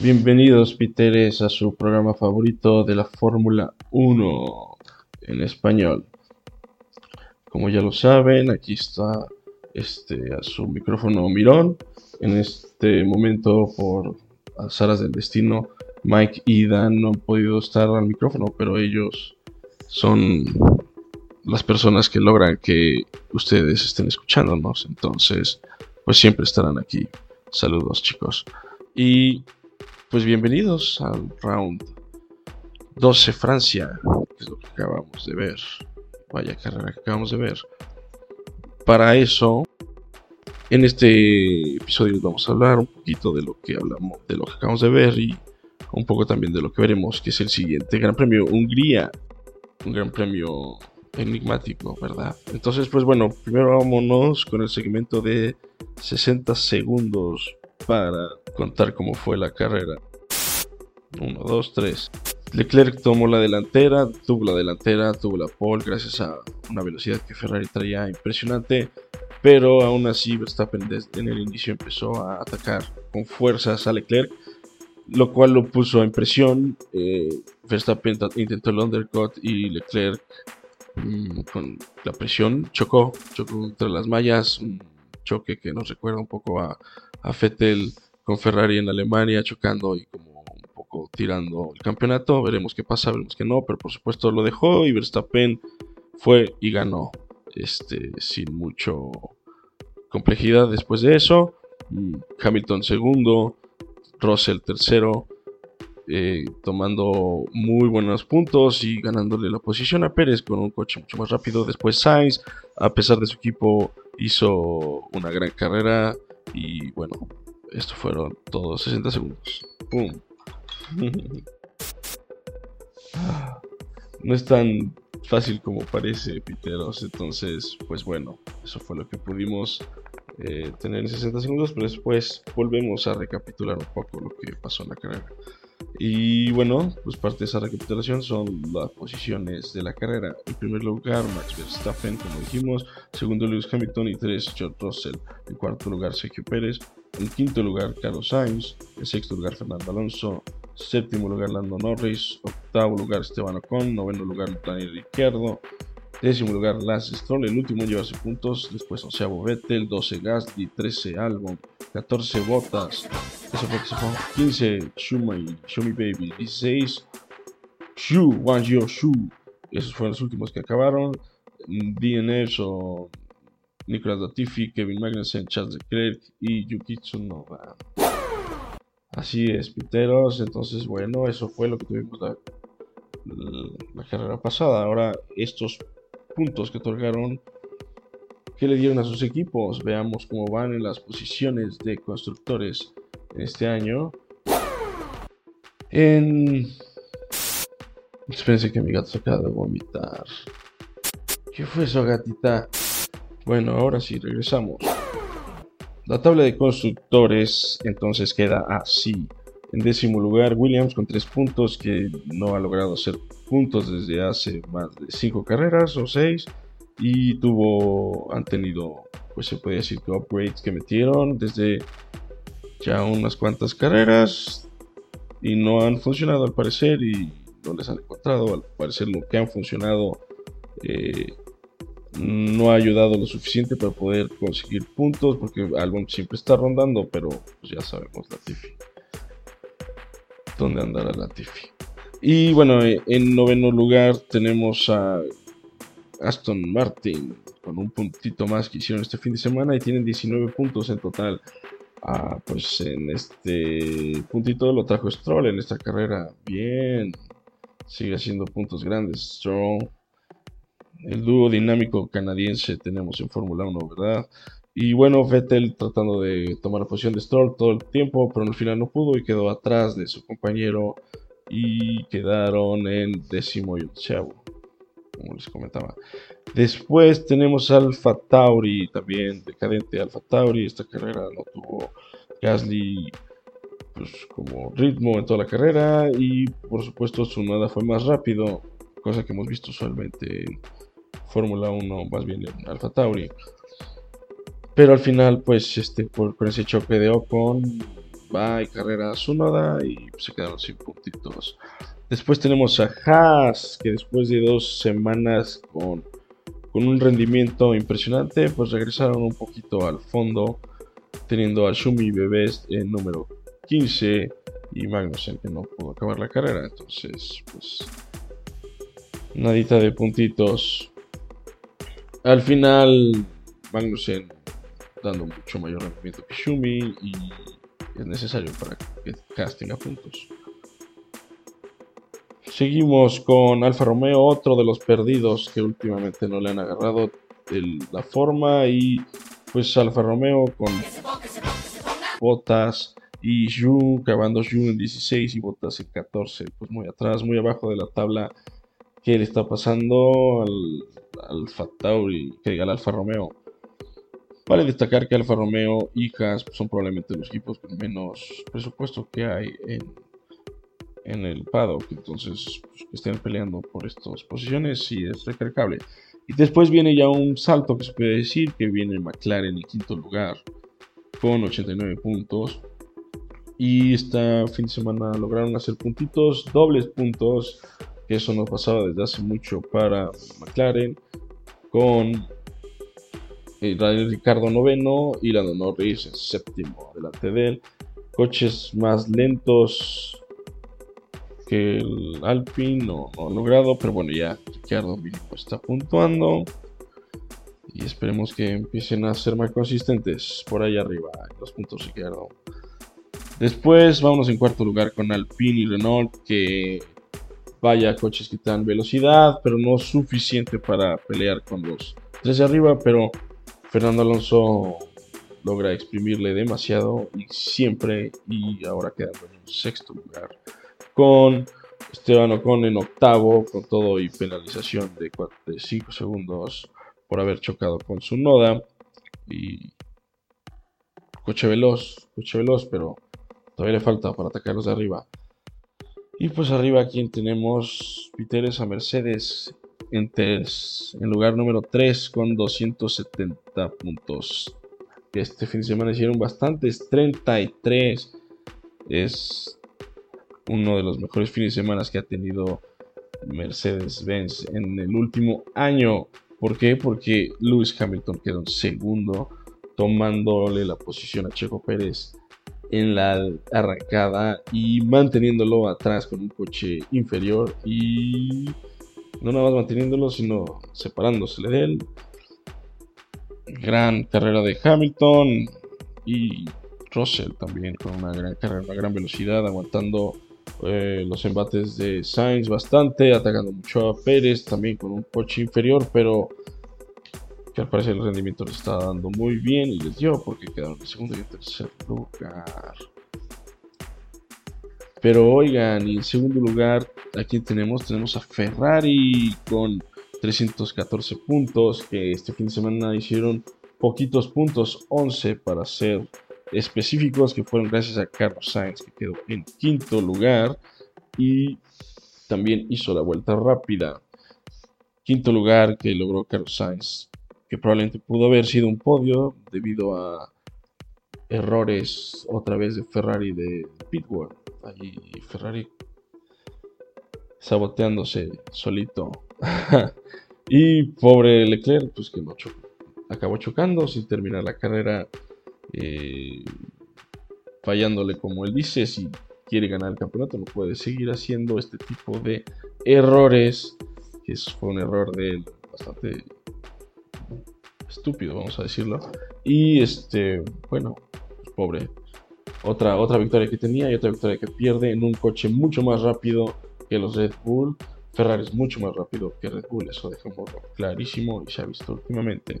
Bienvenidos, Piteres, a su programa favorito de la Fórmula 1 en español. Como ya lo saben, aquí está este, a su micrófono Mirón. En este momento, por azaras del destino, Mike y Dan no han podido estar al micrófono, pero ellos son las personas que logran que ustedes estén escuchándonos. Entonces, pues siempre estarán aquí. Saludos, chicos. Y pues bienvenidos al round 12 Francia, que es lo que acabamos de ver. Vaya carrera que acabamos de ver. Para eso, en este episodio vamos a hablar un poquito de lo que hablamos, de lo que acabamos de ver y un poco también de lo que veremos, que es el siguiente Gran Premio Hungría. Un gran premio enigmático, ¿verdad? Entonces, pues bueno, primero vámonos con el segmento de 60 segundos para contar cómo fue la carrera. 1, 2, 3. Leclerc tomó la delantera, tuvo la delantera, tuvo la pole gracias a una velocidad que Ferrari traía impresionante, pero aún así Verstappen en el inicio empezó a atacar con fuerzas a Leclerc, lo cual lo puso en presión. Eh, Verstappen intentó el undercut y Leclerc mm, con la presión chocó, chocó contra las mallas, un choque que nos recuerda un poco a, a Vettel con Ferrari en Alemania chocando y como tirando el campeonato. Veremos qué pasa, veremos que no, pero por supuesto lo dejó y Verstappen fue y ganó. Este, sin mucho complejidad después de eso. Mm, Hamilton segundo, Russell tercero, eh, tomando muy buenos puntos y ganándole la posición a Pérez con un coche mucho más rápido. Después Sainz, a pesar de su equipo, hizo una gran carrera y bueno, esto fueron todos 60 segundos. ¡Pum! no es tan fácil como parece, Piteros. Entonces, pues bueno, eso fue lo que pudimos eh, tener en 60 segundos, pero después volvemos a recapitular un poco lo que pasó en la carrera. Y bueno, pues parte de esa recapitulación son las posiciones de la carrera. En primer lugar, Max Verstappen, como dijimos. Segundo, Lewis Hamilton. Y tres, George Russell. En cuarto lugar, Sergio Pérez. En quinto lugar, Carlos Sainz. En sexto lugar, Fernando Alonso. Séptimo lugar, Lando Norris. Octavo lugar, Esteban Ocon. Noveno lugar, Daniel Ricciardo. Décimo lugar, Lance Stroll. El último en llevarse puntos. Después, onceavo Vettel. 12 Gasly. 13 Albon. 14 Bottas. Eso fue que se fue. 15 Shumi, Shumi Baby. 16 Shu, Wang Yo Shu. Esos fueron los últimos que acabaron. DNS o Nicolas Latifi, Kevin Magnussen, Charles Leclerc y Yuki Tsunoda. Así es, Piteros. Entonces, bueno, eso fue lo que tuvimos la carrera pasada. Ahora, estos puntos que otorgaron, ¿qué le dieron a sus equipos? Veamos cómo van en las posiciones de constructores en este año. En. Espérense que mi gato se acaba de vomitar. ¿Qué fue eso, gatita? Bueno, ahora sí, regresamos. La tabla de constructores entonces queda así. En décimo lugar, Williams con tres puntos, que no ha logrado hacer puntos desde hace más de cinco carreras o seis. Y tuvo, han tenido, pues se puede decir que upgrades que metieron desde ya unas cuantas carreras. Y no han funcionado al parecer y no les han encontrado. Al parecer lo que han funcionado eh, no ha ayudado lo suficiente para poder conseguir puntos, porque Albon siempre está rondando, pero ya sabemos la Tiffy. ¿Dónde andará la Tiffy? Y bueno, en noveno lugar tenemos a Aston Martin con un puntito más que hicieron este fin de semana y tienen 19 puntos en total. Ah, pues en este puntito lo trajo Stroll en esta carrera. Bien, sigue haciendo puntos grandes. Stroll el dúo dinámico canadiense tenemos en Fórmula 1, ¿verdad? Y bueno, Vettel tratando de tomar la posición de Stroll todo el tiempo, pero al final no pudo y quedó atrás de su compañero y quedaron en décimo y onceavo, como les comentaba. Después tenemos Alfa Tauri, también decadente Alfa Tauri. Esta carrera no tuvo Gasly pues, como ritmo en toda la carrera y por supuesto su nada fue más rápido cosa que hemos visto usualmente en Fórmula 1, más bien en Alfa Tauri. Pero al final, pues, este, con ese choque de Ocon, va y carrera a su noda y se quedaron sin puntitos. Después tenemos a Haas, que después de dos semanas con, con un rendimiento impresionante, pues regresaron un poquito al fondo, teniendo a Shumi Bebés en número 15 y Magnussen que no pudo acabar la carrera. Entonces, pues, nadita de puntitos. Al final, Magnussen dando mucho mayor rendimiento que Shumi y es necesario para que casting a puntos. Seguimos con Alfa Romeo, otro de los perdidos que últimamente no le han agarrado la forma y pues Alfa Romeo con Botas y Jun, acabando Jun en 16 y Botas en 14, pues muy atrás, muy abajo de la tabla que le está pasando al, Alfa Tauri, que diga al Alfa Romeo. Vale destacar que Alfa Romeo y Haas son probablemente los equipos con menos presupuesto que hay en, en el paddock. Entonces, pues, que estén peleando por estas posiciones y es recargable. Y después viene ya un salto que se puede decir que viene McLaren en quinto lugar con 89 puntos. Y esta fin de semana lograron hacer puntitos, dobles puntos, que eso no pasaba desde hace mucho para McLaren, con Ricardo noveno y Lando Norris en séptimo delante de él. Coches más lentos que el Alpine no, no logrado, pero bueno, ya Ricardo mínimo está puntuando. Y esperemos que empiecen a ser más consistentes por ahí arriba en los puntos Ricardo. Después vamos en cuarto lugar con Alpine y Renault, que vaya coches que dan velocidad, pero no suficiente para pelear con los tres de arriba, pero Fernando Alonso logra exprimirle demasiado y siempre y ahora quedando en sexto lugar con Esteban Ocon en octavo con todo y penalización de 5 segundos por haber chocado con su noda. Y coche veloz, coche veloz pero todavía le falta para atacarlos de arriba. Y pues arriba aquí tenemos Piteres a Mercedes en, en lugar número 3 con 270 puntos. Este fin de semana hicieron bastantes, 33. Es uno de los mejores fines de semana que ha tenido Mercedes-Benz en el último año. ¿Por qué? Porque Lewis Hamilton quedó en segundo, tomándole la posición a Checo Pérez en la arrancada y manteniéndolo atrás con un coche inferior y no nada más manteniéndolo, sino separándose de él. Gran carrera de Hamilton y Russell también con una gran carrera, una gran velocidad, aguantando eh, los embates de Sainz bastante, atacando mucho a Pérez también con un coche inferior, pero que al parecer el rendimiento le está dando muy bien y les dio porque quedaron en segundo y en tercer lugar. Pero oigan, y en segundo lugar, aquí tenemos, tenemos a Ferrari con 314 puntos, que este fin de semana hicieron poquitos puntos, 11 para ser específicos, que fueron gracias a Carlos Sainz, que quedó en quinto lugar y también hizo la vuelta rápida. Quinto lugar que logró Carlos Sainz, que probablemente pudo haber sido un podio debido a errores otra vez de Ferrari de Pitward Allí Ferrari saboteándose solito. y pobre Leclerc, pues que no chocó. Acabó chocando sin terminar la carrera. Eh, fallándole como él dice, si quiere ganar el campeonato no puede seguir haciendo este tipo de errores. Que fue un error de él bastante estúpido, vamos a decirlo. Y este, bueno, pobre otra, otra victoria que tenía y otra victoria que pierde en un coche mucho más rápido que los Red Bull. Ferrari es mucho más rápido que Red Bull, eso dejamos clarísimo y se ha visto últimamente.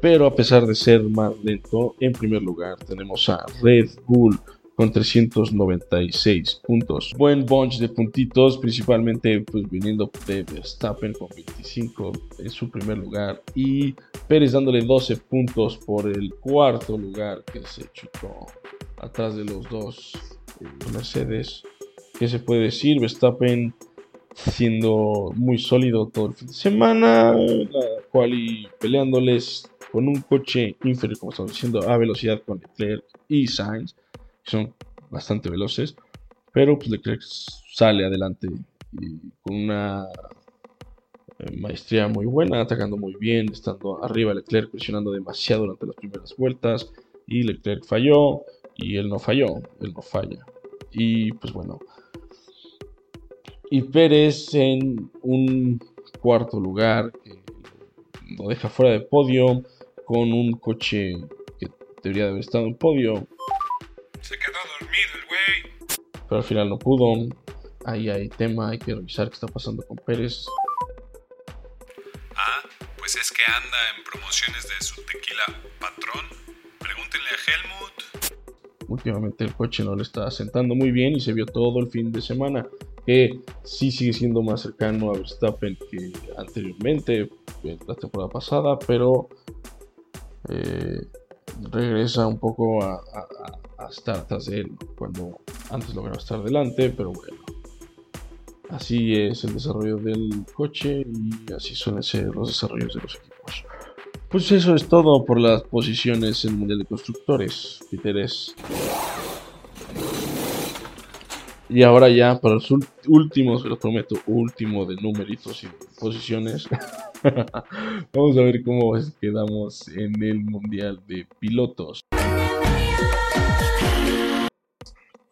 Pero a pesar de ser más lento, en primer lugar tenemos a Red Bull con 396 puntos. Buen bunch de puntitos, principalmente pues viniendo de Verstappen con 25 en su primer lugar y Pérez dándole 12 puntos por el cuarto lugar que se chutó atrás de los dos eh, Mercedes. ¿Qué se puede decir? Verstappen siendo muy sólido todo el fin de semana, peleándoles con un coche inferior, como estamos diciendo, a velocidad con Leclerc y Sainz, son bastante veloces, pero pues Leclerc sale adelante y con una eh, maestría muy buena, atacando muy bien, estando arriba Leclerc presionando demasiado durante las primeras vueltas y Leclerc falló y él no falló, él no falla. Y pues bueno, y Pérez en un cuarto lugar que lo deja fuera de podio con un coche que debería de haber estado en podio. El güey. Pero al final no pudo. Ahí hay tema, hay que revisar qué está pasando con Pérez. Ah, pues es que anda en promociones de su tequila patrón. Pregúntenle a Helmut. Últimamente el coche no le está sentando muy bien y se vio todo el fin de semana. Que sí sigue siendo más cercano a Verstappen que anteriormente, en la temporada pasada, pero eh, regresa un poco a, estar atrás de él, cuando antes lograba estar delante, pero bueno. Así es el desarrollo del coche y así suelen ser los desarrollos de los equipos. Pues eso es todo por las posiciones en el Mundial de Constructores, Peteres. Y ahora ya para los últimos, lo prometo, último de numeritos y posiciones. Vamos a ver cómo quedamos en el Mundial de Pilotos.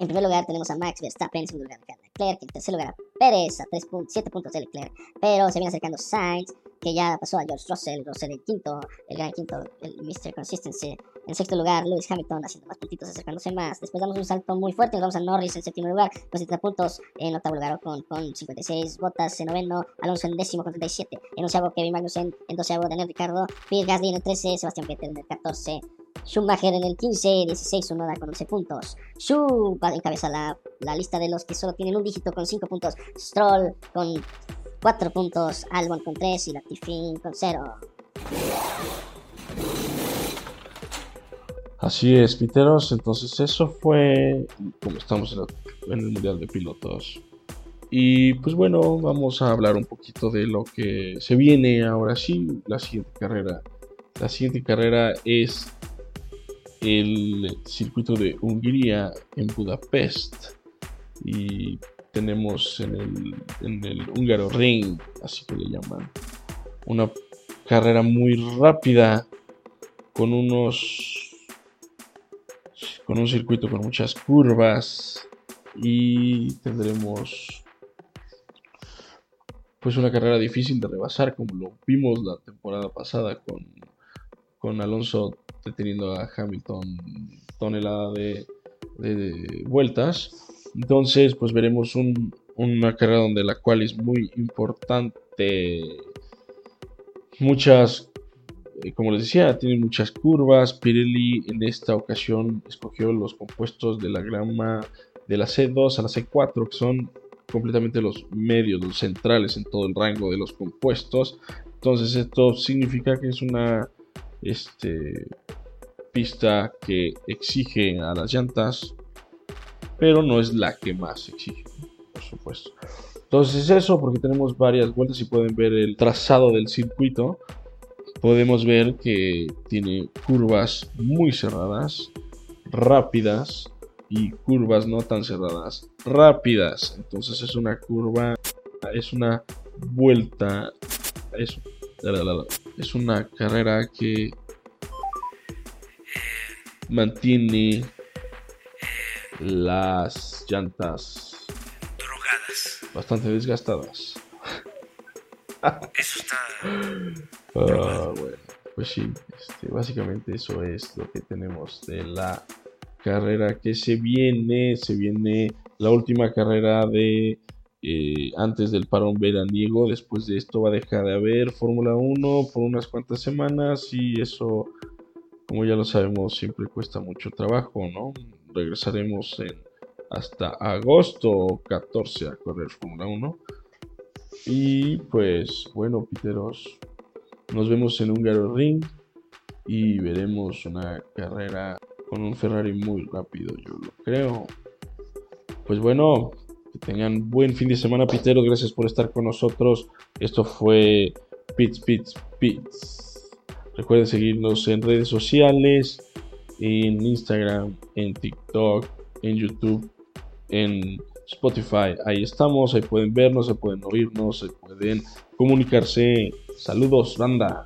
En primer lugar tenemos a Max Verstappen, en segundo lugar Leclerc, en tercer lugar Pérez a 7 puntos de Leclerc, pero se viene acercando Sainz, que ya pasó a George Russell, Russell el quinto, el gran quinto, el Mr. Consistency. En sexto lugar, Lewis Hamilton haciendo más puntitos, acercándose más. Después damos un salto muy fuerte, nos vamos a Norris en séptimo lugar, con 70 puntos. En octavo lugar, con, con 56 botas. En noveno, Alonso en décimo con 37. En onceavo, Kevin Magnussen. En doceavo, Daniel Ricardo. Pierre Gasly en el 13, Sebastián Vettel en el 14. Schumacher en el 15, 16 Unoda con 11 puntos. Schu encabeza la, la lista de los que solo tienen un dígito con 5 puntos. Stroll con 4 puntos, Albon con 3 y Latifi con 0. Así es, Piteros. Entonces eso fue como estamos en, el Mundial de Pilotos. Y pues bueno, vamos a hablar un poquito de lo que se viene ahora sí, la siguiente carrera. La siguiente carrera es el circuito de Hungría en Budapest. Y tenemos en el, en el húngaro ring, así que le llaman. Una carrera muy rápida con unos con un circuito con muchas curvas y tendremos pues una carrera difícil de rebasar como lo vimos la temporada pasada con, con Alonso deteniendo a Hamilton tonelada de, de vueltas entonces, pues veremos una carrera donde la cual es muy importante. Muchas, eh, como les decía, tiene muchas curvas. Pirelli en esta ocasión escogió los compuestos de la grama de la C2 a la C4, que son completamente los medios, los centrales en todo el rango de los compuestos. Entonces esto significa que es una este, pista que exige a las llantas pero no es la que más exige, por supuesto. Entonces eso, porque tenemos varias vueltas y pueden ver el trazado del circuito, podemos ver que tiene curvas muy cerradas, rápidas y curvas no tan cerradas, rápidas. Entonces es una curva, es una vuelta, es, es una carrera que mantiene las llantas drogadas. Bastante desgastadas. Eso está. Ah, bueno, pues sí, este, básicamente eso es lo que tenemos de la carrera que se viene. Se viene la última carrera de eh, antes del parón veraniego. Después de esto va a dejar de haber Fórmula 1 por unas cuantas semanas y eso, como ya lo sabemos, siempre cuesta mucho trabajo, ¿no? regresaremos en hasta agosto 14 a correr Fórmula 1. Y pues bueno, Piteros, nos vemos en un Ring y veremos una carrera con un Ferrari muy rápido, yo lo creo. Pues bueno, Que tengan buen fin de semana, piteros. Gracias por estar con nosotros. Esto fue Pits, Pits, Pits. Recuerden seguirnos en redes sociales, en Instagram, en TikTok, en YouTube, en Spotify. Ahí estamos, ahí pueden vernos, se pueden oírnos, se pueden comunicarse. Saludos, banda.